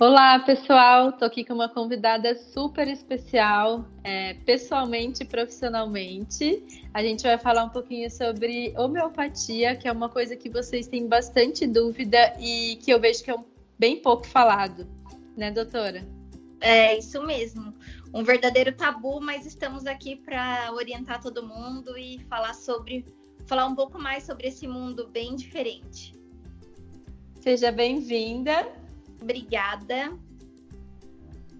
Olá, pessoal. Tô aqui com uma convidada super especial, é, pessoalmente e profissionalmente. A gente vai falar um pouquinho sobre homeopatia, que é uma coisa que vocês têm bastante dúvida e que eu vejo que é um, bem pouco falado, né, doutora? É isso mesmo. Um verdadeiro tabu, mas estamos aqui para orientar todo mundo e falar sobre, falar um pouco mais sobre esse mundo bem diferente. Seja bem-vinda. Obrigada.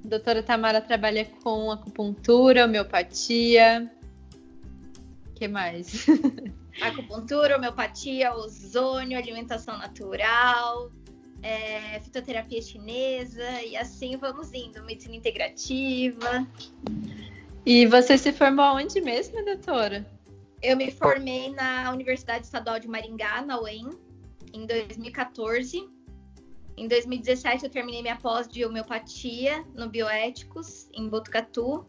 Doutora Tamara trabalha com acupuntura, homeopatia. O que mais? Acupuntura, homeopatia, ozônio, alimentação natural, é, fitoterapia chinesa e assim vamos indo, medicina integrativa. E você se formou onde mesmo, doutora? Eu me formei na Universidade Estadual de Maringá, na UEM, em 2014. Em 2017 eu terminei minha pós de homeopatia no Bioéticos, em Botucatu.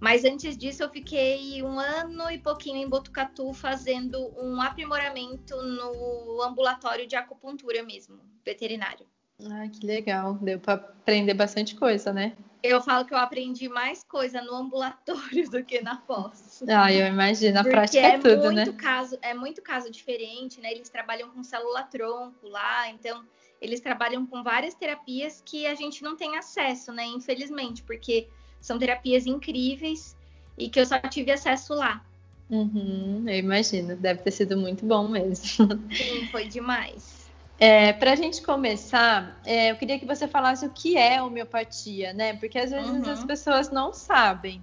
Mas antes disso eu fiquei um ano e pouquinho em Botucatu fazendo um aprimoramento no ambulatório de acupuntura mesmo, veterinário. Ah, que legal. Deu para aprender bastante coisa, né? Eu falo que eu aprendi mais coisa no ambulatório do que na pós. Ah, eu imagino. A Porque prática é, é tudo, muito né? Caso, é muito caso diferente, né? Eles trabalham com célula-tronco lá, então eles trabalham com várias terapias que a gente não tem acesso, né? Infelizmente, porque são terapias incríveis e que eu só tive acesso lá. Uhum, eu imagino, deve ter sido muito bom mesmo. Sim, foi demais. É, Para a gente começar, é, eu queria que você falasse o que é homeopatia, né? Porque às vezes uhum. as pessoas não sabem.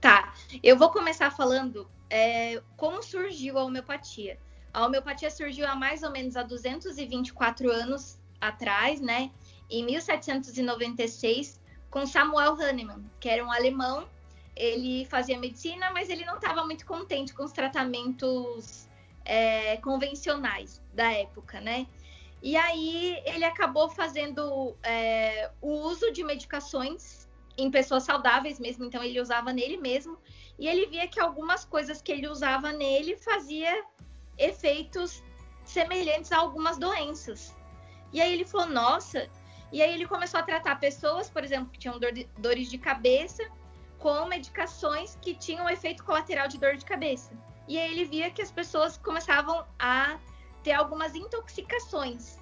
Tá, eu vou começar falando é, como surgiu a homeopatia. A homeopatia surgiu há mais ou menos há 224 anos atrás, né? Em 1796, com Samuel Hahnemann, que era um alemão. Ele fazia medicina, mas ele não estava muito contente com os tratamentos é, convencionais da época, né? E aí ele acabou fazendo é, o uso de medicações em pessoas saudáveis mesmo, então ele usava nele mesmo, e ele via que algumas coisas que ele usava nele fazia efeitos semelhantes a algumas doenças. E aí ele falou, nossa. E aí ele começou a tratar pessoas, por exemplo, que tinham dor de, dores de cabeça, com medicações que tinham efeito colateral de dor de cabeça. E aí ele via que as pessoas começavam a ter algumas intoxicações.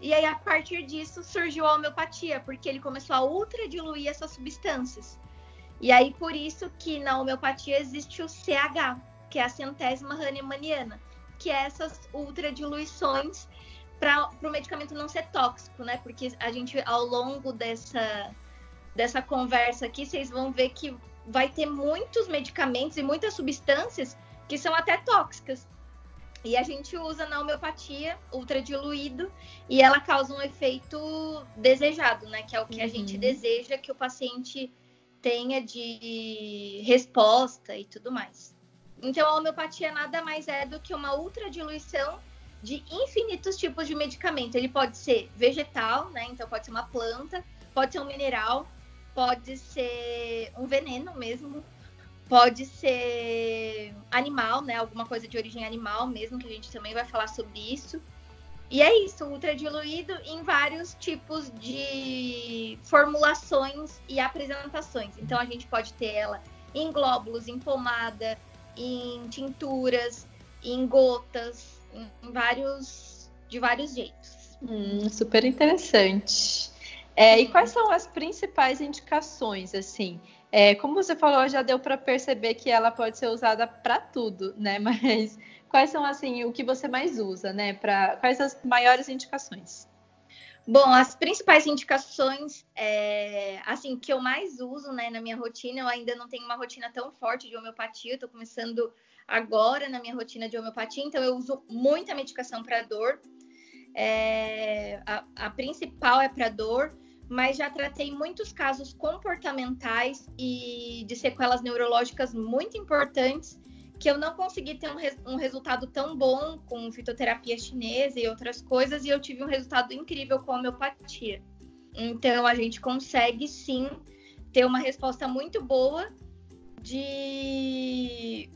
E aí, a partir disso, surgiu a homeopatia, porque ele começou a ultradiluir essas substâncias. E aí, por isso que na homeopatia existe o CH, que é a centésima Hahnemanniana, que é essas ultradiluições para o medicamento não ser tóxico, né? Porque a gente, ao longo dessa, dessa conversa aqui, vocês vão ver que vai ter muitos medicamentos e muitas substâncias que são até tóxicas. E a gente usa na homeopatia ultradiluído e ela causa um efeito desejado, né? Que é o que uhum. a gente deseja que o paciente tenha de resposta e tudo mais. Então, a homeopatia nada mais é do que uma ultradiluição de infinitos tipos de medicamento. Ele pode ser vegetal, né? Então, pode ser uma planta, pode ser um mineral, pode ser um veneno mesmo, pode ser animal, né? Alguma coisa de origem animal mesmo, que a gente também vai falar sobre isso. E é isso, ultradiluído em vários tipos de formulações e apresentações. Então a gente pode ter ela em glóbulos, em pomada, em tinturas, em gotas, em, vários, de vários jeitos. Hum, super interessante. É, e quais são as principais indicações, assim? É, como você falou, já deu para perceber que ela pode ser usada para tudo, né? Mas quais são assim o que você mais usa, né? Para quais as maiores indicações? Bom, as principais indicações, é, assim, que eu mais uso, né, na minha rotina, eu ainda não tenho uma rotina tão forte de homeopatia, eu tô começando agora na minha rotina de homeopatia, então eu uso muita medicação para dor. É, a, a principal é para dor, mas já tratei muitos casos comportamentais e de sequelas neurológicas muito importantes que eu não consegui ter um, res, um, resultado tão bom com fitoterapia chinesa e outras coisas, e eu tive um resultado incrível com homeopatia. Então, a gente consegue sim ter uma resposta muito boa de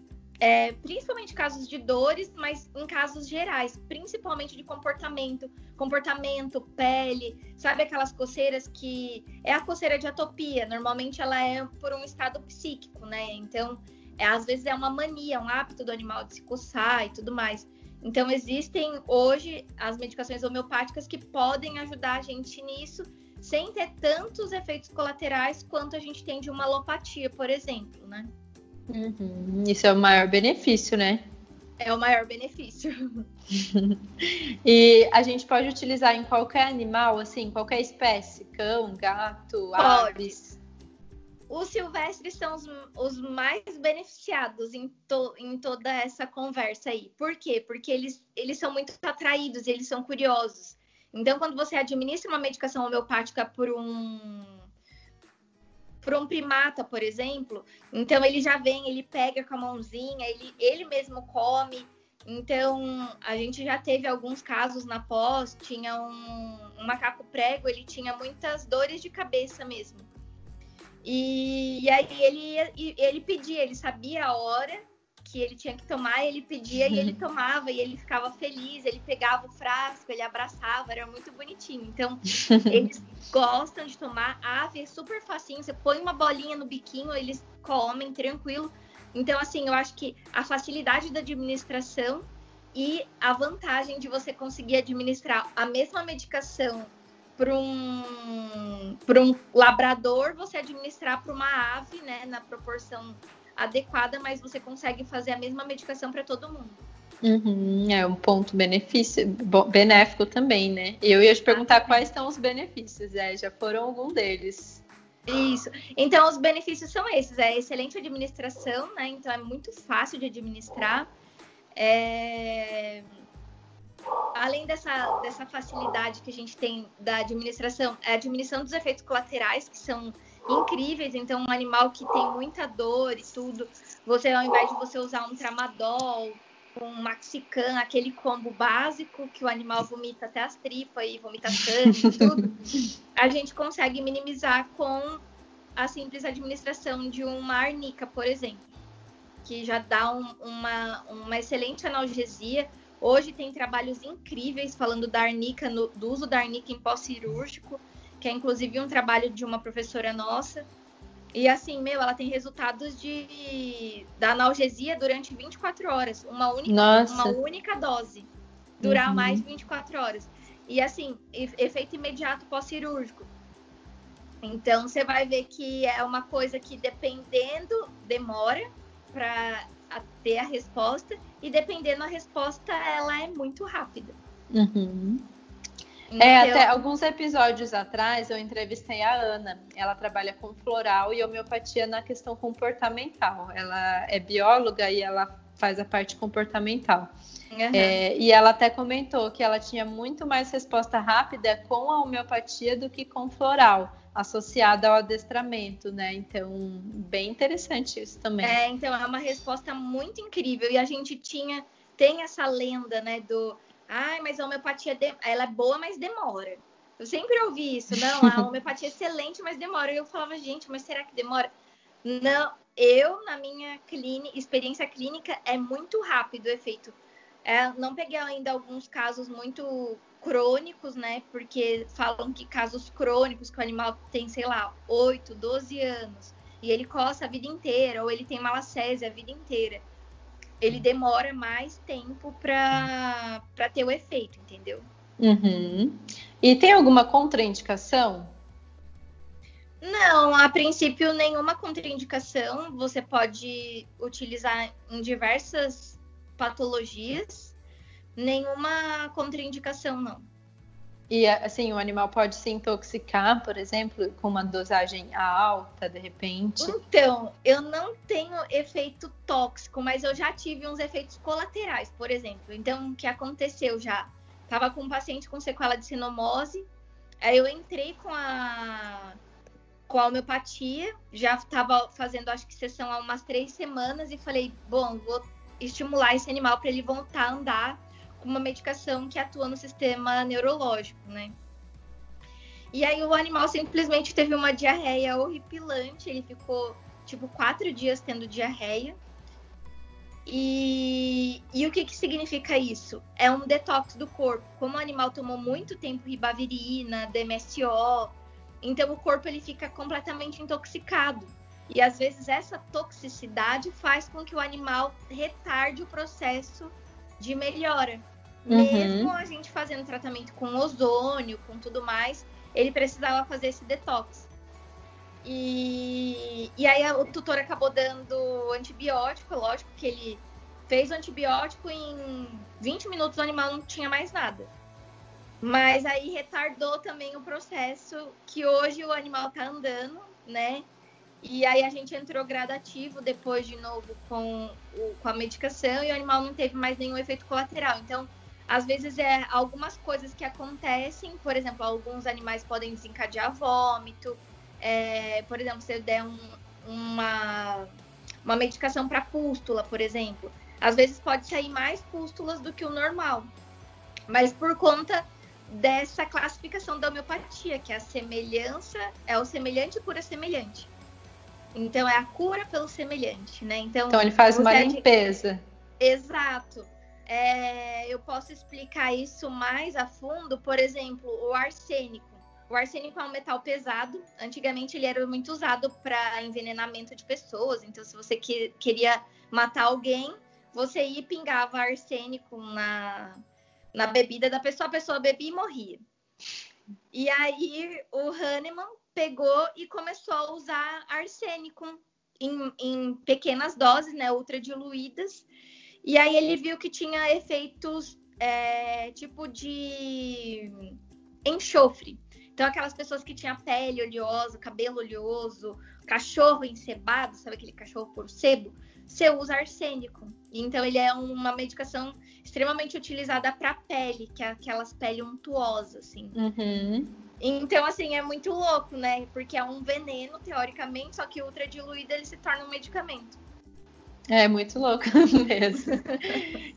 é, principalmente casos de dores, mas em casos gerais, principalmente de comportamento, comportamento, pele, sabe aquelas coceiras que é a coceira de atopia, normalmente ela é por um estado psíquico, né? Então, é, às vezes é uma mania, um hábito do animal de se coçar e tudo mais. Então, existem hoje as medicações homeopáticas que podem ajudar a gente nisso, sem ter tantos efeitos colaterais quanto a gente tem de uma alopatia, por exemplo, né? Uhum. Isso é o maior benefício, né? É o maior benefício. e a gente pode utilizar em qualquer animal, assim, qualquer espécie, cão, gato, pode. aves. Os silvestres são os, os mais beneficiados em, to, em toda essa conversa aí. Por quê? Porque eles, eles são muito atraídos, eles são curiosos. Então, quando você administra uma medicação homeopática por um para um primata, por exemplo, então ele já vem, ele pega com a mãozinha, ele, ele mesmo come. Então, a gente já teve alguns casos na pós, tinha um, um macaco prego, ele tinha muitas dores de cabeça mesmo. E, e aí ele, ele pedia, ele sabia a hora que ele tinha que tomar, ele pedia e ele tomava, e ele ficava feliz, ele pegava o frasco, ele abraçava, era muito bonitinho. Então, eles gostam de tomar. Ave é super facinho, você põe uma bolinha no biquinho, eles comem tranquilo. Então, assim, eu acho que a facilidade da administração e a vantagem de você conseguir administrar a mesma medicação para um, um labrador, você administrar para uma ave, né, na proporção adequada, mas você consegue fazer a mesma medicação para todo mundo. Uhum, é um ponto benefício, benéfico também, né? Eu ia te perguntar ah, quais são os benefícios, é, já foram algum deles. Isso. Então, os benefícios são esses: é excelente administração, né? Então, é muito fácil de administrar. É... Além dessa, dessa facilidade que a gente tem da administração, é a diminuição dos efeitos colaterais, que são incríveis. Então, um animal que tem muita dor e tudo, você ao invés de você usar um tramadol, um maxican, aquele combo básico que o animal vomita até as tripas e vomita sangue e tudo, a gente consegue minimizar com a simples administração de uma arnica, por exemplo, que já dá um, uma, uma excelente analgesia. Hoje tem trabalhos incríveis falando da arnica, no, do uso da arnica em pós-cirúrgico que é inclusive um trabalho de uma professora nossa. E assim, meu, ela tem resultados de da analgesia durante 24 horas, uma única, uma única dose, durar uhum. mais de 24 horas. E assim, efeito imediato pós-cirúrgico. Então você vai ver que é uma coisa que dependendo demora para ter a resposta e dependendo a resposta ela é muito rápida. Uhum. É, até alguns episódios atrás eu entrevistei a Ana. Ela trabalha com floral e homeopatia na questão comportamental. Ela é bióloga e ela faz a parte comportamental. Uhum. É, e ela até comentou que ela tinha muito mais resposta rápida com a homeopatia do que com floral, associada ao adestramento, né? Então, bem interessante isso também. É, então é uma resposta muito incrível. E a gente tinha, tem essa lenda, né, do Ai, mas a homeopatia de... ela é boa, mas demora. Eu sempre ouvi isso, não, a homeopatia é excelente, mas demora. E eu falava, gente, mas será que demora? Não, eu, na minha clínica, experiência clínica, é muito rápido o efeito. É, não peguei ainda alguns casos muito crônicos, né? Porque falam que casos crônicos, que o animal tem, sei lá, 8, 12 anos, e ele coça a vida inteira, ou ele tem malacésia a vida inteira ele demora mais tempo para ter o efeito, entendeu? Uhum. E tem alguma contraindicação? Não, a princípio nenhuma contraindicação. Você pode utilizar em diversas patologias. Nenhuma contraindicação, não. E assim, o animal pode se intoxicar, por exemplo, com uma dosagem alta, de repente? Então, eu não tenho efeito tóxico, mas eu já tive uns efeitos colaterais, por exemplo. Então, o que aconteceu já? Tava com um paciente com sequela de sinomose, aí eu entrei com a com a homeopatia, já estava fazendo acho que sessão há umas três semanas e falei, bom, vou estimular esse animal para ele voltar a andar uma medicação que atua no sistema neurológico, né? E aí o animal simplesmente teve uma diarreia horripilante, ele ficou tipo quatro dias tendo diarreia. E, e o que, que significa isso? É um detox do corpo. Como o animal tomou muito tempo ribavirina, DMSO, então o corpo ele fica completamente intoxicado. E às vezes essa toxicidade faz com que o animal retarde o processo de melhora. Uhum. Mesmo a gente fazendo tratamento com ozônio, com tudo mais, ele precisava fazer esse detox. E, e aí o tutor acabou dando antibiótico, lógico que ele fez o antibiótico em 20 minutos o animal não tinha mais nada. Mas aí retardou também o processo que hoje o animal tá andando, né? E aí a gente entrou gradativo depois de novo com, o, com a medicação e o animal não teve mais nenhum efeito colateral. Então, às vezes é algumas coisas que acontecem, por exemplo, alguns animais podem desencadear vômito, é, por exemplo, se eu der um, uma, uma medicação para pústula, por exemplo, às vezes pode sair mais pústulas do que o normal. Mas por conta dessa classificação da homeopatia, que é a semelhança, é o semelhante cura semelhante. Então é a cura pelo semelhante, né? Então, então ele faz uma limpeza. Exato. É, eu posso explicar isso mais a fundo, por exemplo, o arsênico. O arsênico é um metal pesado. Antigamente ele era muito usado para envenenamento de pessoas. Então, se você que, queria matar alguém, você ia e pingava arsênico na, na bebida da pessoa, a pessoa bebia e morria. E aí o Hahnemann pegou e começou a usar arsênico em, em pequenas doses, né, ultra diluídas. E aí ele viu que tinha efeitos é, tipo de enxofre. Então, aquelas pessoas que tinham pele oleosa, cabelo oleoso, cachorro encebado, sabe aquele cachorro por sebo? Você usa arsênico. Então, ele é uma medicação extremamente utilizada para pele, que é aquelas pele untuosa, assim. Uhum. Então, assim, é muito louco, né? Porque é um veneno, teoricamente, só que ultra diluído ele se torna um medicamento. É muito louco mesmo.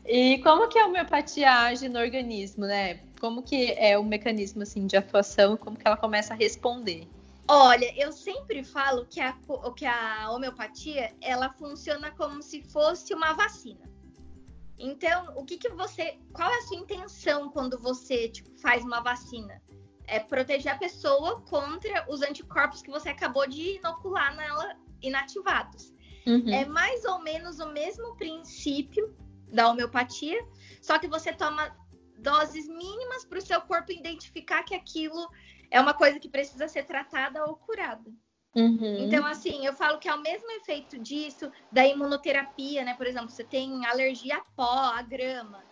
e como que a homeopatia age no organismo, né? Como que é o mecanismo assim de atuação, como que ela começa a responder? Olha, eu sempre falo que a, que a homeopatia ela funciona como se fosse uma vacina. Então, o que, que você. Qual é a sua intenção quando você tipo, faz uma vacina? É proteger a pessoa contra os anticorpos que você acabou de inocular nela inativados. Uhum. É mais ou menos o mesmo princípio da homeopatia, só que você toma doses mínimas para o seu corpo identificar que aquilo é uma coisa que precisa ser tratada ou curada. Uhum. Então, assim, eu falo que é o mesmo efeito disso da imunoterapia, né? Por exemplo, você tem alergia a pó, a grama.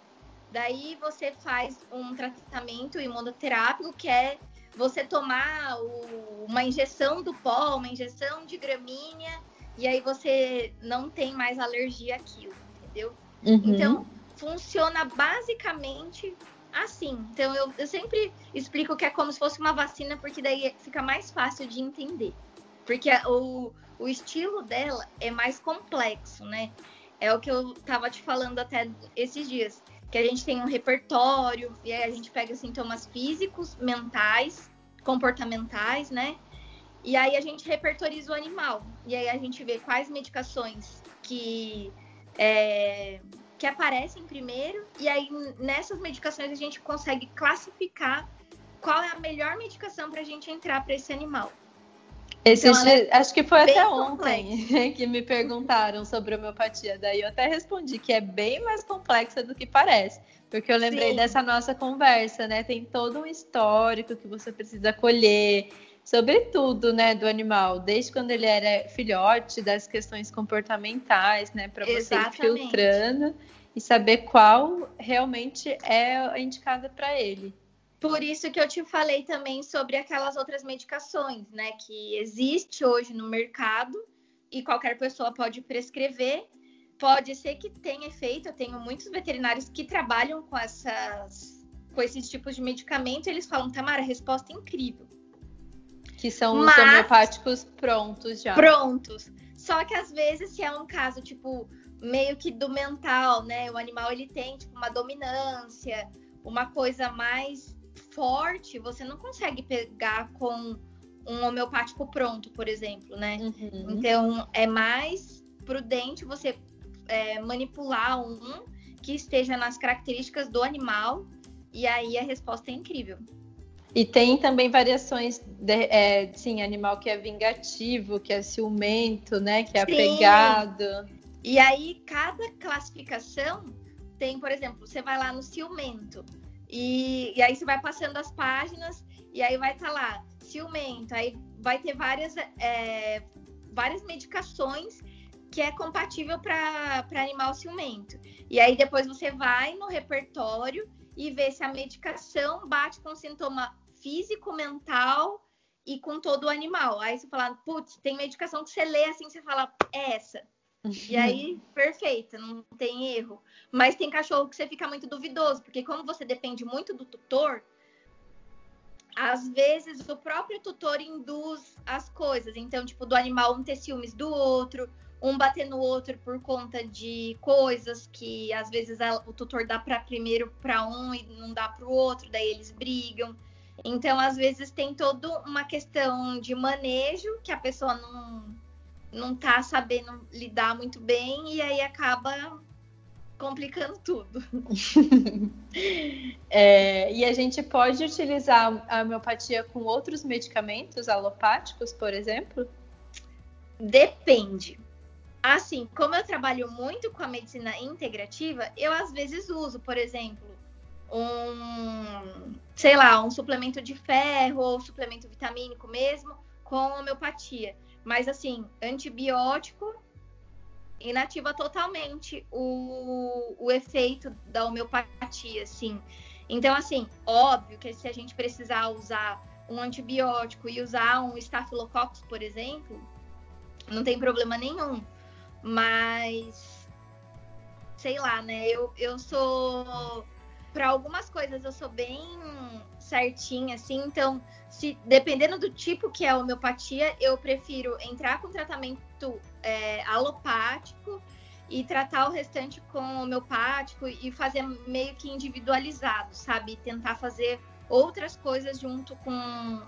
Daí você faz um tratamento imunoterápico que é você tomar o, uma injeção do pó, uma injeção de gramínea e aí você não tem mais alergia àquilo, entendeu? Uhum. Então, funciona basicamente assim. Então, eu, eu sempre explico que é como se fosse uma vacina, porque daí fica mais fácil de entender. Porque o, o estilo dela é mais complexo, né? É o que eu tava te falando até esses dias. Que a gente tem um repertório, e aí a gente pega sintomas físicos, mentais, comportamentais, né? E aí a gente repertoriza o animal. E aí a gente vê quais medicações que, é, que aparecem primeiro. E aí nessas medicações a gente consegue classificar qual é a melhor medicação para a gente entrar para esse animal. Esse então, é acho que foi até ontem que me perguntaram sobre homeopatia. Daí eu até respondi que é bem mais complexa do que parece. Porque eu lembrei Sim. dessa nossa conversa, né? Tem todo um histórico que você precisa colher sobre tudo, né, do animal, desde quando ele era filhote, das questões comportamentais, né, para você ir filtrando e saber qual realmente é indicada para ele. Por isso que eu te falei também sobre aquelas outras medicações, né, que existe hoje no mercado e qualquer pessoa pode prescrever. Pode ser que tenha efeito. Eu tenho muitos veterinários que trabalham com essas, com esses tipos de medicamento. E eles falam, Tamara, resposta incrível. Que são os Mas, homeopáticos prontos já. Prontos. Só que às vezes, se é um caso, tipo, meio que do mental, né? O animal ele tem, tipo, uma dominância, uma coisa mais forte, você não consegue pegar com um homeopático pronto, por exemplo, né? Uhum. Então, é mais prudente você é, manipular um que esteja nas características do animal e aí a resposta é incrível. E tem também variações de é, sim, animal que é vingativo, que é ciumento, né? Que é sim. apegado. E aí, cada classificação tem, por exemplo, você vai lá no ciumento. E, e aí você vai passando as páginas e aí vai estar tá lá, ciumento. Aí vai ter várias, é, várias medicações que é compatível para animal ciumento. E aí depois você vai no repertório e vê se a medicação bate com o sintoma físico, mental e com todo o animal. Aí você fala, putz, tem medicação que você lê assim, você fala, é essa. E aí, perfeita, não tem erro. Mas tem cachorro que você fica muito duvidoso, porque como você depende muito do tutor, às vezes o próprio tutor induz as coisas. Então, tipo, do animal um ter ciúmes do outro, um bater no outro por conta de coisas que às vezes o tutor dá para primeiro para um e não dá para o outro, daí eles brigam. Então, às vezes, tem toda uma questão de manejo que a pessoa não, não tá sabendo lidar muito bem e aí acaba complicando tudo. é, e a gente pode utilizar a homeopatia com outros medicamentos alopáticos, por exemplo? Depende. Assim, como eu trabalho muito com a medicina integrativa, eu às vezes uso, por exemplo, um, sei lá, um suplemento de ferro ou suplemento vitamínico mesmo com homeopatia. Mas assim, antibiótico inativa totalmente o, o efeito da homeopatia, assim. Então, assim, óbvio que se a gente precisar usar um antibiótico e usar um estafilococcus, por exemplo, não tem problema nenhum. Mas, sei lá, né? Eu, eu sou para algumas coisas eu sou bem certinha, assim. Então, se dependendo do tipo que é a homeopatia, eu prefiro entrar com tratamento é, alopático e tratar o restante com homeopático e fazer meio que individualizado, sabe? Tentar fazer outras coisas junto com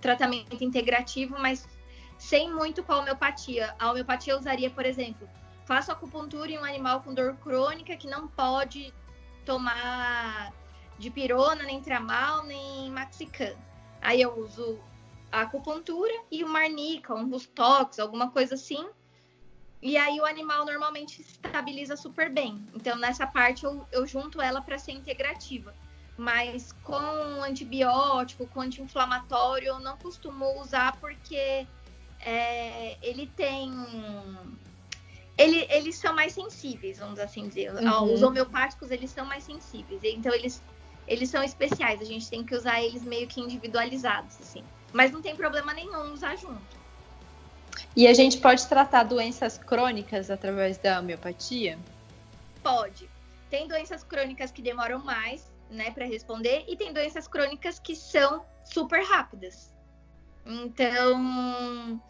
tratamento integrativo, mas sem muito com a homeopatia. A homeopatia eu usaria, por exemplo, faço acupuntura em um animal com dor crônica que não pode tomar de pirona, nem tramal, nem maxican. Aí eu uso a acupuntura e o marnica, um rustox, alguma coisa assim. E aí o animal normalmente estabiliza super bem. Então nessa parte eu, eu junto ela para ser integrativa. Mas com antibiótico, com anti-inflamatório, eu não costumo usar porque é, ele tem ele, eles são mais sensíveis, vamos assim dizer. Uhum. Os homeopáticos, eles são mais sensíveis. Então, eles, eles são especiais. A gente tem que usar eles meio que individualizados, assim. Mas não tem problema nenhum usar junto. E a gente pode tratar doenças crônicas através da homeopatia? Pode. Tem doenças crônicas que demoram mais, né, para responder, e tem doenças crônicas que são super rápidas. Então,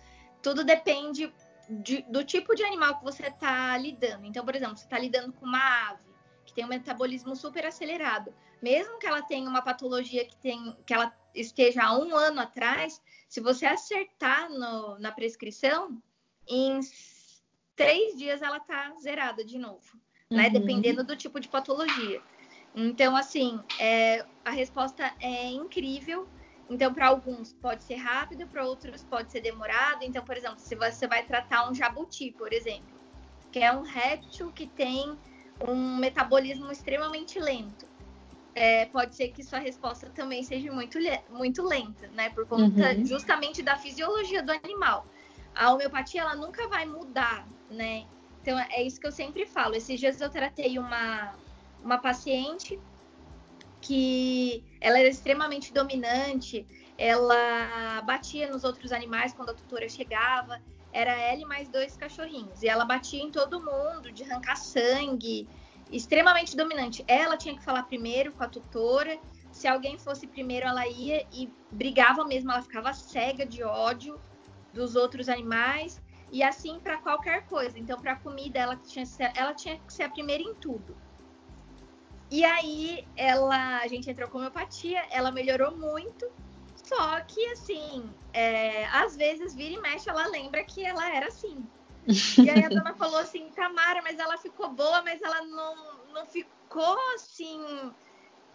tudo depende de, do tipo de animal que você está lidando. Então, por exemplo, você está lidando com uma ave que tem um metabolismo super acelerado. Mesmo que ela tenha uma patologia que, tem, que ela esteja há um ano atrás, se você acertar no, na prescrição, em três dias ela está zerada de novo, né? uhum. Dependendo do tipo de patologia. Então, assim, é, a resposta é incrível então, para alguns pode ser rápido, para outros pode ser demorado. Então, por exemplo, se você vai tratar um jabuti, por exemplo, que é um réptil que tem um metabolismo extremamente lento, é, pode ser que sua resposta também seja muito, muito lenta, né? Por conta uhum. justamente da fisiologia do animal. A homeopatia, ela nunca vai mudar, né? Então, é isso que eu sempre falo. Esses dias eu tratei uma, uma paciente que ela era extremamente dominante, ela batia nos outros animais quando a tutora chegava, era ela e mais dois cachorrinhos, e ela batia em todo mundo, de arrancar sangue, extremamente dominante. Ela tinha que falar primeiro com a tutora, se alguém fosse primeiro, ela ia e brigava mesmo, ela ficava cega de ódio dos outros animais, e assim para qualquer coisa. Então, para comida, ela tinha, ela tinha que ser a primeira em tudo. E aí ela, a gente entrou com homeopatia, ela melhorou muito. Só que assim, é, às vezes vira e mexe, ela lembra que ela era assim. E aí a dona falou assim, Tamara, mas ela ficou boa, mas ela não, não ficou assim.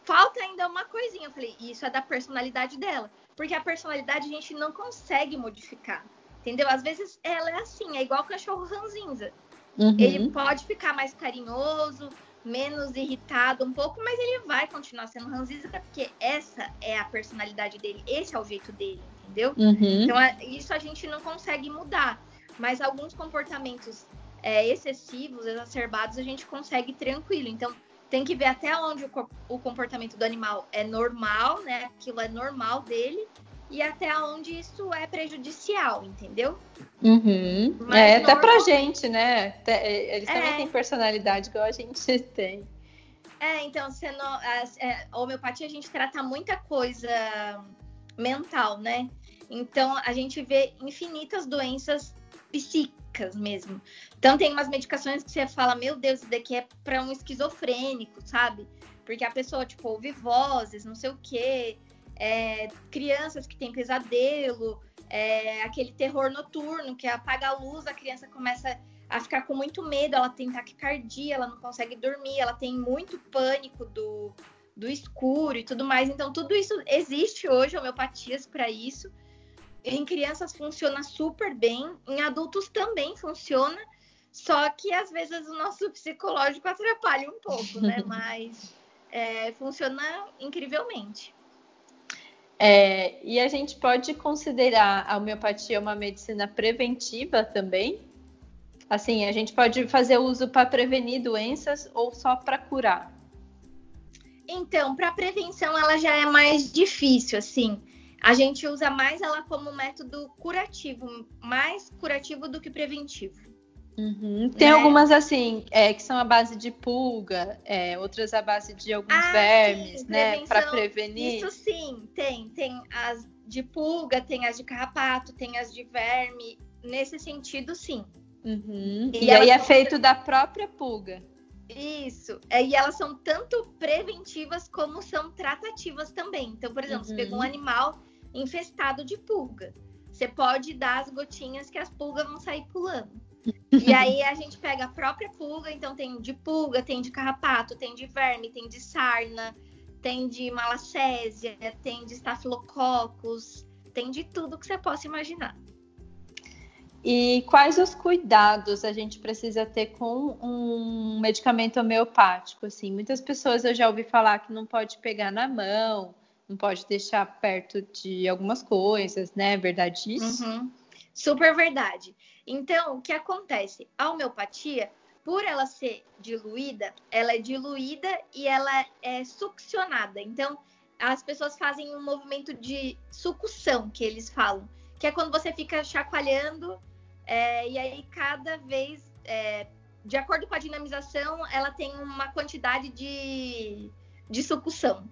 Falta ainda uma coisinha. Eu falei, isso é da personalidade dela. Porque a personalidade a gente não consegue modificar. Entendeu? Às vezes ela é assim, é igual o cachorro ranzinza. Uhum. Ele pode ficar mais carinhoso, menos irritado um pouco, mas ele vai continuar sendo ranzinza porque essa é a personalidade dele, esse é o jeito dele, entendeu? Uhum. Então isso a gente não consegue mudar, mas alguns comportamentos é, excessivos, exacerbados, a gente consegue tranquilo. Então tem que ver até onde o, o comportamento do animal é normal, né? Aquilo é normal dele e até onde isso é prejudicial, entendeu? Uhum. é, normal... até pra gente, né? Eles também é. têm personalidade igual a gente tem. É, então, sendo, a, é, a homeopatia a gente trata muita coisa mental, né? Então, a gente vê infinitas doenças psíquicas mesmo. Então, tem umas medicações que você fala, meu Deus, isso daqui é para um esquizofrênico, sabe? Porque a pessoa, tipo, ouve vozes, não sei o quê, é, crianças que têm pesadelo, é, aquele terror noturno que apaga a luz, a criança começa a ficar com muito medo, ela tem taquicardia, ela não consegue dormir, ela tem muito pânico do, do escuro e tudo mais. Então, tudo isso existe hoje, homeopatias para isso. Em crianças funciona super bem, em adultos também funciona, só que às vezes o nosso psicológico atrapalha um pouco, né? Mas é, funciona incrivelmente. É, e a gente pode considerar a homeopatia uma medicina preventiva também? Assim, a gente pode fazer uso para prevenir doenças ou só para curar? Então, para prevenção ela já é mais difícil, assim. A gente usa mais ela como método curativo, mais curativo do que preventivo. Uhum. Tem né? algumas assim, é, que são a base de pulga, é, outras a base de alguns ah, vermes, sim, né? Para prevenir. Isso sim, tem. Tem as de pulga, tem as de carrapato, tem as de verme. Nesse sentido, sim. Uhum. E, e aí é feito da própria pulga. Isso. É, e elas são tanto preventivas como são tratativas também. Então, por exemplo, uhum. você pegou um uhum. animal infestado de pulga. Você pode dar as gotinhas que as pulgas vão sair pulando. E aí a gente pega a própria pulga, então tem de pulga, tem de carrapato, tem de verme, tem de sarna, tem de malacésia, tem de estafilococcus, tem de tudo que você possa imaginar. E quais os cuidados a gente precisa ter com um medicamento homeopático? Assim, muitas pessoas eu já ouvi falar que não pode pegar na mão, não pode deixar perto de algumas coisas, né? Verdade isso? Uhum. Super verdade. Então, o que acontece? A homeopatia, por ela ser diluída, ela é diluída e ela é succionada. Então, as pessoas fazem um movimento de sucção, que eles falam, que é quando você fica chacoalhando é, e aí cada vez, é, de acordo com a dinamização, ela tem uma quantidade de, de sucção.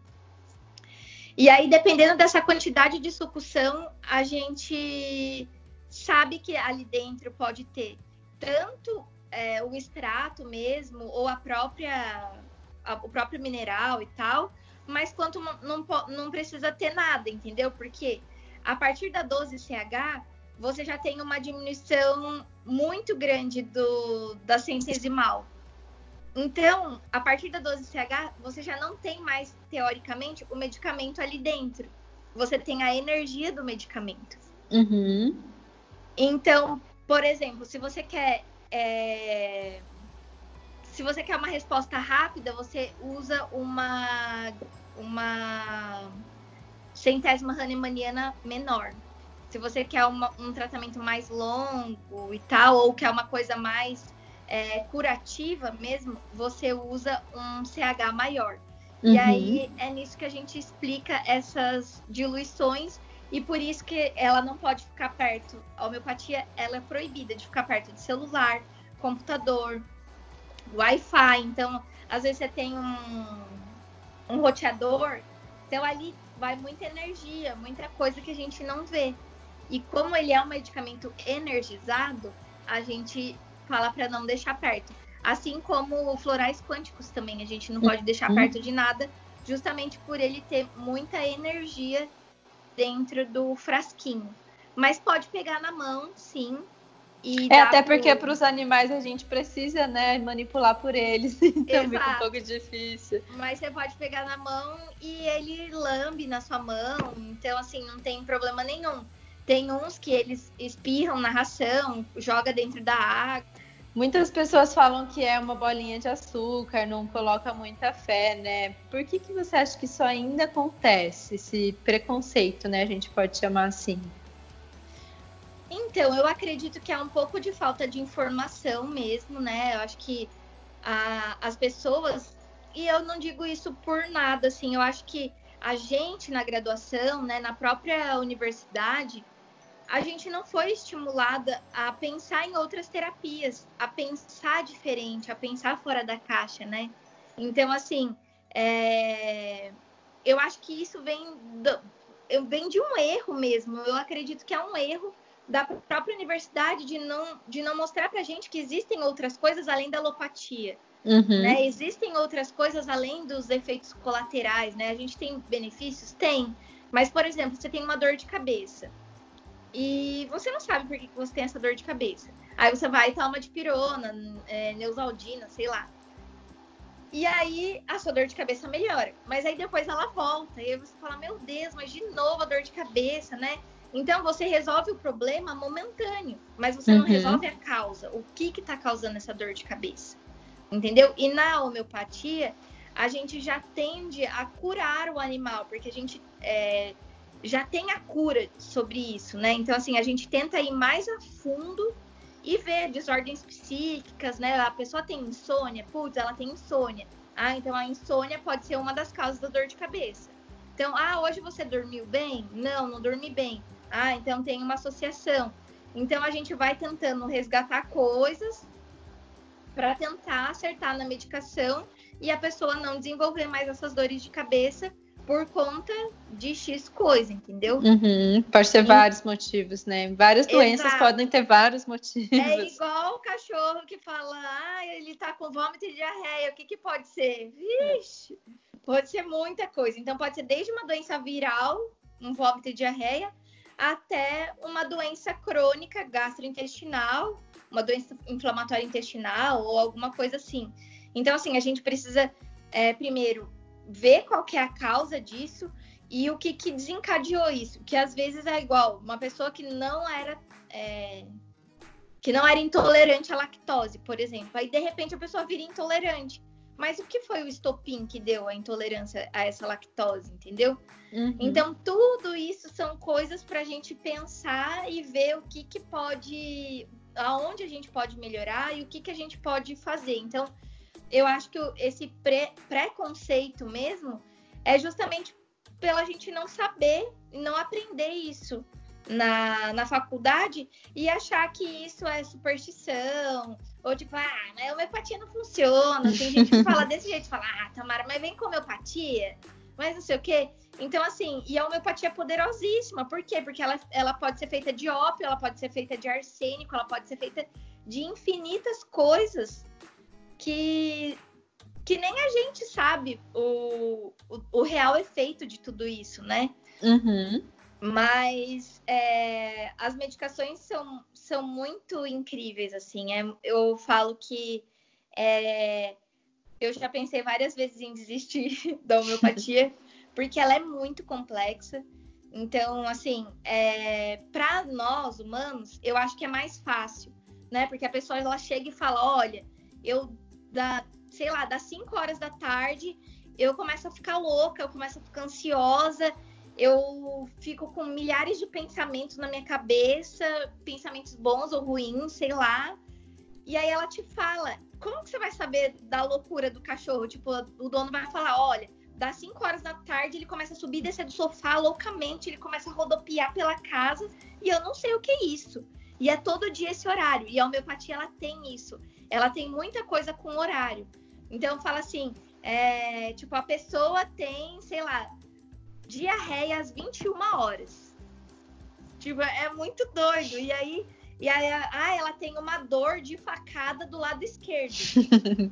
E aí, dependendo dessa quantidade de sucção, a gente sabe que ali dentro pode ter tanto é, o extrato mesmo, ou a própria, a, o próprio mineral e tal, mas quanto não, não precisa ter nada, entendeu? Porque a partir da 12CH, você já tem uma diminuição muito grande do, da centesimal. Então, a partir da 12CH, você já não tem mais, teoricamente, o medicamento ali dentro. Você tem a energia do medicamento. Uhum. Então, por exemplo, se você quer é... se você quer uma resposta rápida, você usa uma uma centésima Hahnemanniana menor. Se você quer uma, um tratamento mais longo e tal, ou quer uma coisa mais é, curativa mesmo, você usa um CH maior. Uhum. E aí é nisso que a gente explica essas diluições e por isso que ela não pode ficar perto. A homeopatia ela é proibida de ficar perto de celular, computador, Wi-Fi. Então, às vezes você tem um, um roteador, então ali vai muita energia, muita coisa que a gente não vê. E como ele é um medicamento energizado, a gente fala para não deixar perto. Assim como florais quânticos também, a gente não pode deixar uhum. perto de nada, justamente por ele ter muita energia dentro do frasquinho. Mas pode pegar na mão, sim. é até porque para os animais a gente precisa, né, manipular por eles, então Exato. fica um pouco difícil. Mas você pode pegar na mão e ele lambe na sua mão, então assim não tem problema nenhum. Tem uns que eles espirram na ração, joga dentro da água. Muitas pessoas falam que é uma bolinha de açúcar, não coloca muita fé, né? Por que, que você acha que isso ainda acontece, esse preconceito, né? A gente pode chamar assim. Então, eu acredito que há um pouco de falta de informação mesmo, né? Eu acho que a, as pessoas, e eu não digo isso por nada, assim, eu acho que a gente na graduação, né, na própria universidade, a gente não foi estimulada a pensar em outras terapias, a pensar diferente, a pensar fora da caixa, né? Então, assim, é... eu acho que isso vem, do... vem de um erro mesmo. Eu acredito que é um erro da própria universidade de não, de não mostrar para a gente que existem outras coisas além da alopatia. Uhum. Né? Existem outras coisas além dos efeitos colaterais, né? A gente tem benefícios? Tem. Mas, por exemplo, você tem uma dor de cabeça e você não sabe por que você tem essa dor de cabeça. Aí você vai e toma de pirona, é, neusaldina, sei lá. E aí a sua dor de cabeça melhora. Mas aí depois ela volta. E aí você fala, meu Deus, mas de novo a dor de cabeça, né? Então você resolve o problema momentâneo, mas você uhum. não resolve a causa. O que que tá causando essa dor de cabeça? Entendeu? E na homeopatia, a gente já tende a curar o animal, porque a gente é, já tem a cura sobre isso, né? Então, assim, a gente tenta ir mais a fundo e ver desordens psíquicas, né? A pessoa tem insônia, putz, ela tem insônia. Ah, então a insônia pode ser uma das causas da dor de cabeça. Então, ah, hoje você dormiu bem? Não, não dormi bem. Ah, então tem uma associação. Então a gente vai tentando resgatar coisas para tentar acertar na medicação e a pessoa não desenvolver mais essas dores de cabeça por conta de X coisa, entendeu? Uhum, pode ter vários motivos, né? Várias doenças Exato. podem ter vários motivos. É igual o cachorro que fala, ah, ele tá com vômito e diarreia, o que que pode ser? Vixe, pode ser muita coisa. Então pode ser desde uma doença viral, um vômito e diarreia, até uma doença crônica gastrointestinal, uma doença inflamatória intestinal ou alguma coisa assim. Então, assim, a gente precisa, é, primeiro, ver qual que é a causa disso e o que, que desencadeou isso. Que às vezes é igual uma pessoa que não era. É, que não era intolerante à lactose, por exemplo. Aí, de repente, a pessoa vira intolerante. Mas o que foi o estopim que deu a intolerância a essa lactose, entendeu? Uhum. Então, tudo isso são coisas para a gente pensar e ver o que, que pode. aonde a gente pode melhorar e o que, que a gente pode fazer. Então, eu acho que esse pré, preconceito mesmo é justamente pela gente não saber não aprender isso na, na faculdade e achar que isso é superstição, ou tipo, ah, a homeopatia não funciona. Tem gente que fala desse jeito, fala, ah, Tamara, mas vem com homeopatia, mas não sei o quê. Então, assim, e a homeopatia é poderosíssima, por quê? Porque ela, ela pode ser feita de ópio, ela pode ser feita de arsênico, ela pode ser feita de infinitas coisas que, que nem a gente sabe o, o, o real efeito de tudo isso, né? Uhum. Mas é, as medicações são, são muito incríveis, assim. É, eu falo que é, eu já pensei várias vezes em desistir da homeopatia, porque ela é muito complexa. Então, assim, é, para nós humanos, eu acho que é mais fácil, né? Porque a pessoa ela chega e fala: olha, eu da, sei lá, das 5 horas da tarde, eu começo a ficar louca, eu começo a ficar ansiosa, eu fico com milhares de pensamentos na minha cabeça, pensamentos bons ou ruins, sei lá. E aí ela te fala, como que você vai saber da loucura do cachorro? Tipo, o dono vai falar, olha, das 5 horas da tarde ele começa a subir e descer do sofá loucamente, ele começa a rodopiar pela casa e eu não sei o que é isso. E é todo dia esse horário. E a homeopatia ela tem isso ela tem muita coisa com horário. Então fala assim, é, tipo, a pessoa tem, sei lá, diarreia às 21 horas. Tipo, é muito doido. E aí, e aí ah, ela tem uma dor de facada do lado esquerdo.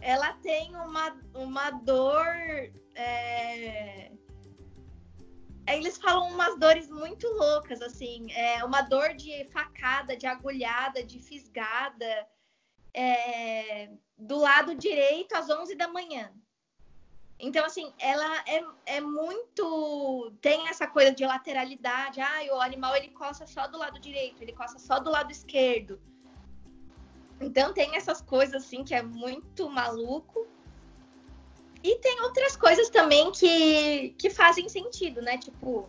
ela tem uma, uma dor. É... eles falam umas dores muito loucas, assim, é uma dor de facada, de agulhada, de fisgada, é, do lado direito às 11 da manhã. Então, assim, ela é, é muito. Tem essa coisa de lateralidade. Ah, o animal ele coça só do lado direito, ele coça só do lado esquerdo. Então, tem essas coisas, assim, que é muito maluco. E tem outras coisas também que, que fazem sentido, né? Tipo,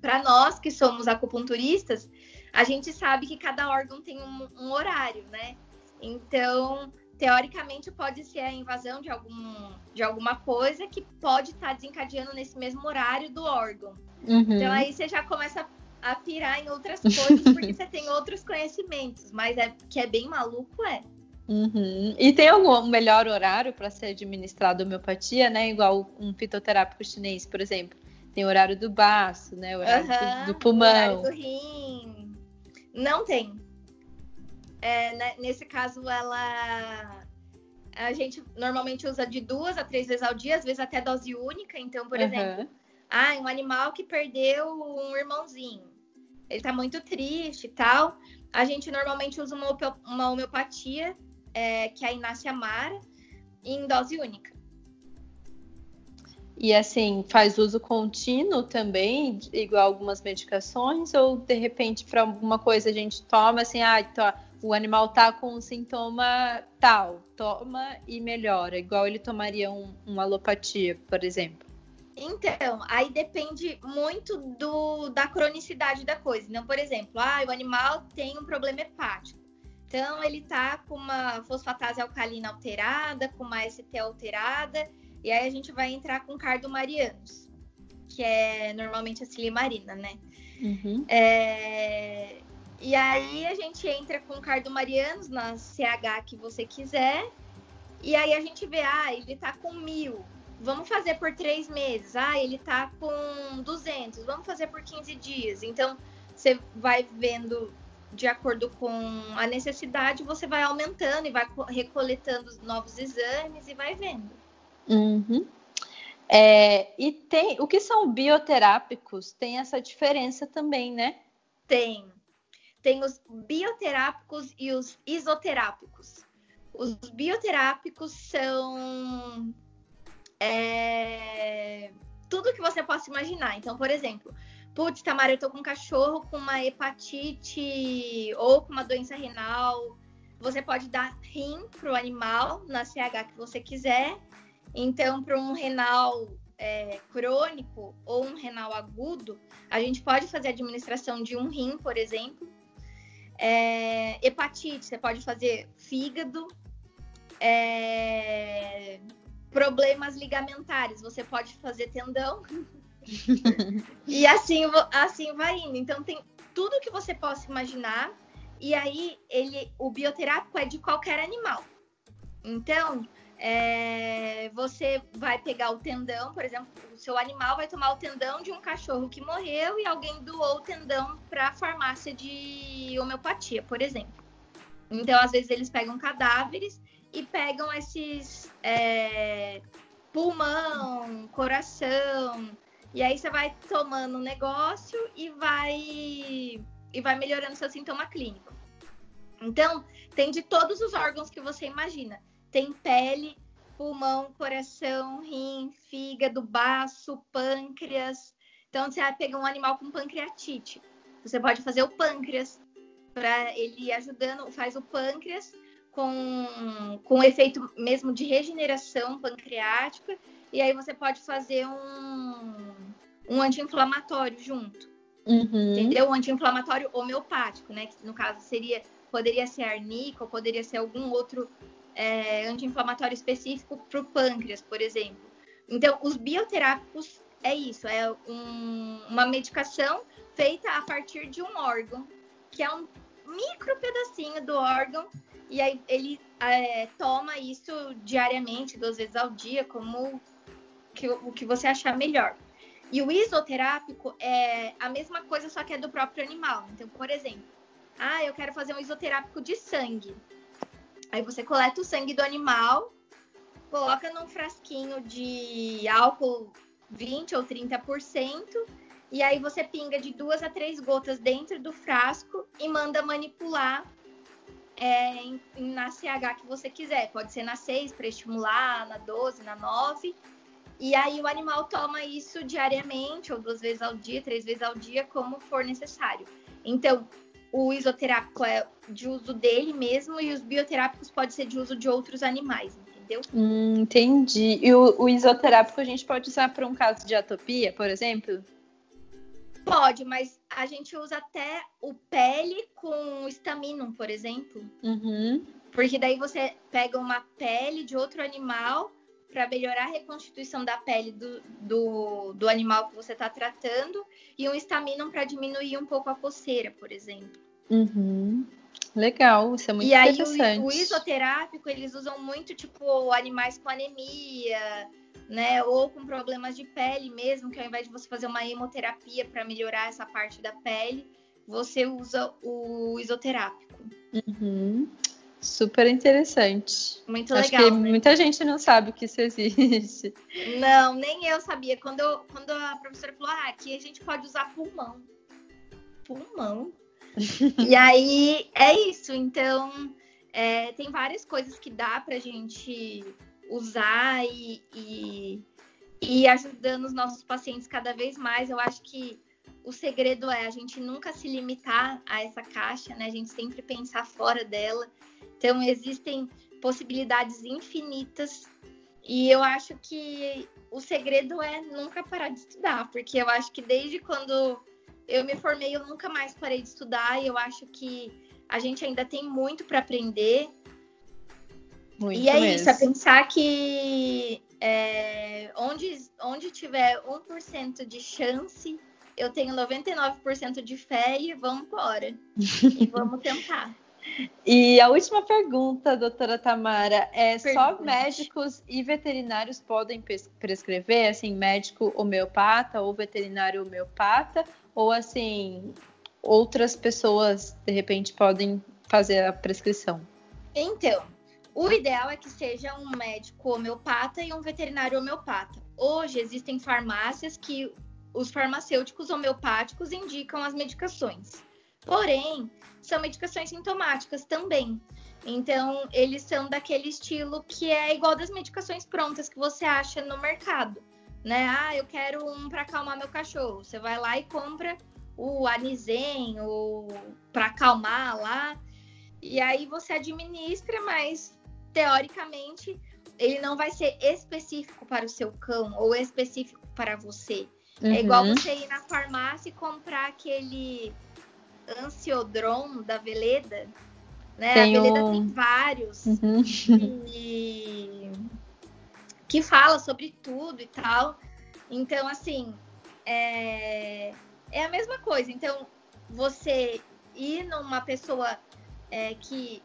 para nós que somos acupunturistas, a gente sabe que cada órgão tem um, um horário, né? Então, teoricamente pode ser a invasão de, algum, de alguma coisa que pode estar tá desencadeando nesse mesmo horário do órgão. Uhum. Então aí você já começa a pirar em outras coisas porque você tem outros conhecimentos, mas é que é bem maluco, é. Uhum. E tem algum melhor horário para ser administrado homeopatia, né? Igual um fitoterápico chinês, por exemplo. Tem o horário do baço, né? O horário uhum, do, do pulmão. O horário do rim. Não tem. É, né, nesse caso, ela. A gente normalmente usa de duas a três vezes ao dia, às vezes até dose única. Então, por uhum. exemplo, ah, um animal que perdeu um irmãozinho. Ele tá muito triste e tal. A gente normalmente usa uma, uma homeopatia, é, que é a Inácia Mara, em dose única. E assim, faz uso contínuo também, igual algumas medicações, ou de repente para alguma coisa a gente toma assim, ah, então, o animal tá com um sintoma tal, toma e melhora, igual ele tomaria um, uma alopatia, por exemplo. Então, aí depende muito do, da cronicidade da coisa. Então, por exemplo, ah, o animal tem um problema hepático. Então, ele tá com uma fosfatase alcalina alterada, com uma ST alterada, e aí a gente vai entrar com cardomarianos, que é normalmente a silimarina, né? Uhum. É... E aí a gente entra com cardomarianos na CH que você quiser. E aí a gente vê, ah, ele tá com mil. Vamos fazer por três meses. Ah, ele tá com 200. Vamos fazer por 15 dias. Então, você vai vendo de acordo com a necessidade, você vai aumentando e vai recoletando novos exames e vai vendo. Uhum. É, e tem o que são bioterápicos? Tem essa diferença também, né? Tem tem os bioterápicos e os isoterápicos. Os bioterápicos são é, tudo que você possa imaginar. Então, por exemplo, putz, Tamara, eu tô com um cachorro com uma hepatite ou com uma doença renal. Você pode dar rim para o animal na CH que você quiser. Então, para um renal é, crônico ou um renal agudo, a gente pode fazer a administração de um rim, por exemplo. É, hepatite, você pode fazer fígado. É, problemas ligamentares, você pode fazer tendão. e assim, assim vai indo. Então tem tudo que você possa imaginar. E aí ele, o bioterápico é de qualquer animal. Então, é, você vai pegar o tendão, por exemplo, o seu animal vai tomar o tendão de um cachorro que morreu e alguém doou o tendão para a farmácia de homeopatia, por exemplo. Então, às vezes, eles pegam cadáveres e pegam esses é, pulmão, coração, e aí você vai tomando um negócio e vai e vai melhorando seu sintoma clínico. Então, tem de todos os órgãos que você imagina tem pele, pulmão, coração, rim, fígado, baço, pâncreas. Então, você vai pegar um animal com pancreatite. Você pode fazer o pâncreas para ele ajudando, faz o pâncreas com, com efeito mesmo de regeneração pancreática. E aí você pode fazer um, um anti-inflamatório junto. Uhum. Entendeu? Um anti-inflamatório homeopático, né? Que no caso seria, poderia ser arnica ou poderia ser algum outro é, anti-inflamatório específico para o pâncreas, por exemplo. Então, os bioterápicos é isso, é um, uma medicação feita a partir de um órgão, que é um micro pedacinho do órgão, e aí ele é, toma isso diariamente, duas vezes ao dia, como que, o que você achar melhor. E o isoterápico é a mesma coisa, só que é do próprio animal. Então, por exemplo, ah, eu quero fazer um isoterápico de sangue. Aí você coleta o sangue do animal, coloca num frasquinho de álcool 20 ou 30%. E aí você pinga de duas a três gotas dentro do frasco e manda manipular é, em, na CH que você quiser. Pode ser na 6 para estimular, na 12, na 9. E aí o animal toma isso diariamente, ou duas vezes ao dia, três vezes ao dia, como for necessário. Então, o isoterápico é de uso dele mesmo e os bioterápicos pode ser de uso de outros animais, entendeu? Hum, entendi. E o, o isoterápico a gente pode usar para um caso de atopia, por exemplo? Pode, mas a gente usa até o pele com estaminum, por exemplo. Uhum. Porque daí você pega uma pele de outro animal para melhorar a reconstituição da pele do, do, do animal que você está tratando e um estaminum para diminuir um pouco a coceira, por exemplo. Uhum. Legal, isso é muito e interessante. E aí o, o isoterápico eles usam muito tipo animais com anemia, né? Ou com problemas de pele mesmo, que ao invés de você fazer uma hemoterapia para melhorar essa parte da pele, você usa o isoterápico. Uhum. Super interessante. Muito Acho legal. Que né? muita gente não sabe que isso existe. Não, nem eu sabia. Quando, eu, quando a professora falou, ah, aqui a gente pode usar pulmão. Pulmão. e aí é isso. Então, é, tem várias coisas que dá pra gente usar e, e, e ajudando os nossos pacientes cada vez mais. Eu acho que o segredo é a gente nunca se limitar a essa caixa, né? A gente sempre pensar fora dela. Então, existem possibilidades infinitas e eu acho que o segredo é nunca parar de estudar, porque eu acho que desde quando eu me formei, eu nunca mais parei de estudar e eu acho que a gente ainda tem muito para aprender. Muito e é mesmo. isso, é pensar que é, onde, onde tiver 1% de chance, eu tenho 99% de fé e vamos embora. e vamos tentar. E a última pergunta, doutora Tamara, é só médicos e veterinários podem prescrever, assim, médico homeopata ou veterinário homeopata, ou assim, outras pessoas de repente podem fazer a prescrição? Então, o ideal é que seja um médico homeopata e um veterinário homeopata. Hoje existem farmácias que os farmacêuticos homeopáticos indicam as medicações. Porém, são medicações sintomáticas também. Então, eles são daquele estilo que é igual das medicações prontas que você acha no mercado, né? Ah, eu quero um para acalmar meu cachorro. Você vai lá e compra o Anizen, o para acalmar lá, e aí você administra, mas teoricamente ele não vai ser específico para o seu cão ou específico para você. Uhum. É igual você ir na farmácia e comprar aquele Ansiodron da Veleda, né? Tem a Veleda um- tem vários Uhum. e que fala sobre tudo e tal. Então, assim, é, é a mesma coisa. Então, você ir numa pessoa é, que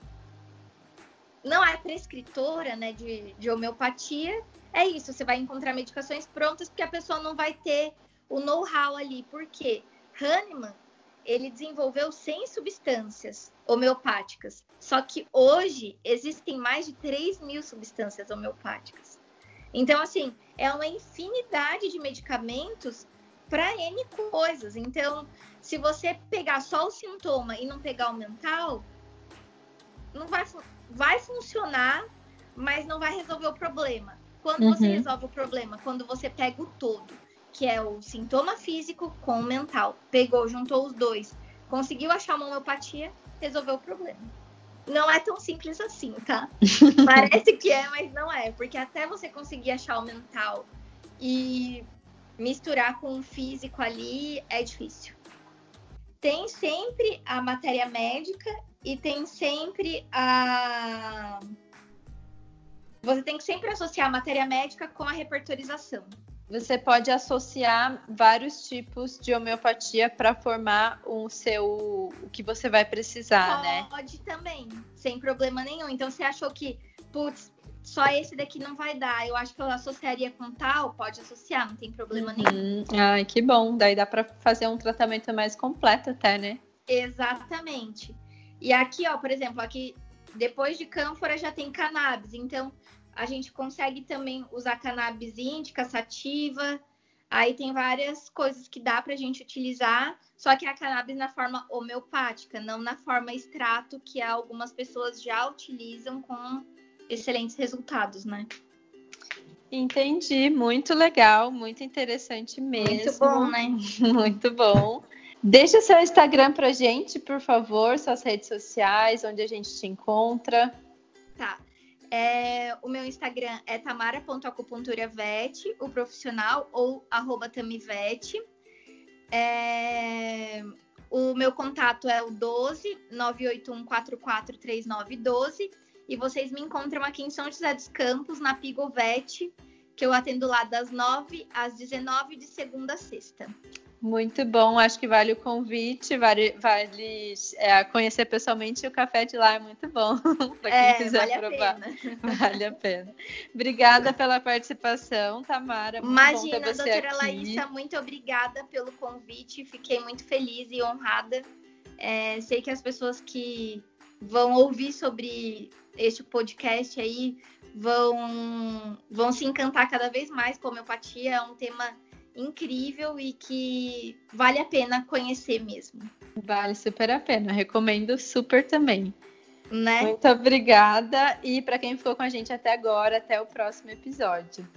não é prescritora né, de, de homeopatia, é isso. Você vai encontrar medicações prontas porque a pessoa não vai ter o know-how ali. Por quê? Hahnemann, ele desenvolveu 100 substâncias homeopáticas. Só que hoje existem mais de 3 mil substâncias homeopáticas. Então, assim, é uma infinidade de medicamentos para N coisas. Então, se você pegar só o sintoma e não pegar o mental, não vai, vai funcionar, mas não vai resolver o problema. Quando você Uhum. resolve o problema? Quando você pega o todo, que é o sintoma físico com o mental. Pegou, juntou os dois, conseguiu achar uma homeopatia, resolveu o problema. Não é tão simples assim, tá? Parece que é, mas não é. Porque até você conseguir achar o mental e misturar com o físico ali é difícil. Tem sempre a matéria médica e tem sempre a. Você tem que sempre associar a matéria médica com a repertorização. Você pode associar vários tipos de homeopatia para formar o seu o que você vai precisar, né? Pode também, sem problema nenhum. Então, você achou que, putz, só esse daqui não vai dar. Eu acho que eu associaria com tal, pode associar, não tem problema nenhum. Hum, ai, que bom. Daí dá para fazer um tratamento mais completo até, né? Exatamente. E aqui, ó, por exemplo, aqui depois de cânfora já tem cannabis. Então, a gente consegue também usar cannabis índica, sativa. Aí tem várias coisas que dá para a gente utilizar, só que a cannabis na forma homeopática, não na forma extrato, que algumas pessoas já utilizam com excelentes resultados, né? Entendi, muito legal, muito interessante mesmo. Muito bom, né? muito bom. Deixa seu Instagram pra gente, por favor, suas redes sociais, onde a gente te encontra. Tá. É, o meu Instagram é tamara.acupunturavete, o profissional, ou arroba tamivete. É, o meu contato é o 12 981 44 3912 e vocês me encontram aqui em São José dos Campos, na Pigovete, que eu atendo lá das 9 às 19 de segunda a sexta. Muito bom, acho que vale o convite, vale, vale é, conhecer pessoalmente o café de lá é muito bom para quem é, quiser vale provar. A vale a pena. Obrigada pela participação, Tamara. Imagina, doutora aqui. Laísa, muito obrigada pelo convite. Fiquei muito feliz e honrada. É, sei que as pessoas que vão ouvir sobre este podcast aí vão, vão se encantar cada vez mais com a homeopatia. É um tema incrível e que vale a pena conhecer mesmo. Vale super a pena, recomendo super também. Né? Muito obrigada e para quem ficou com a gente até agora, até o próximo episódio.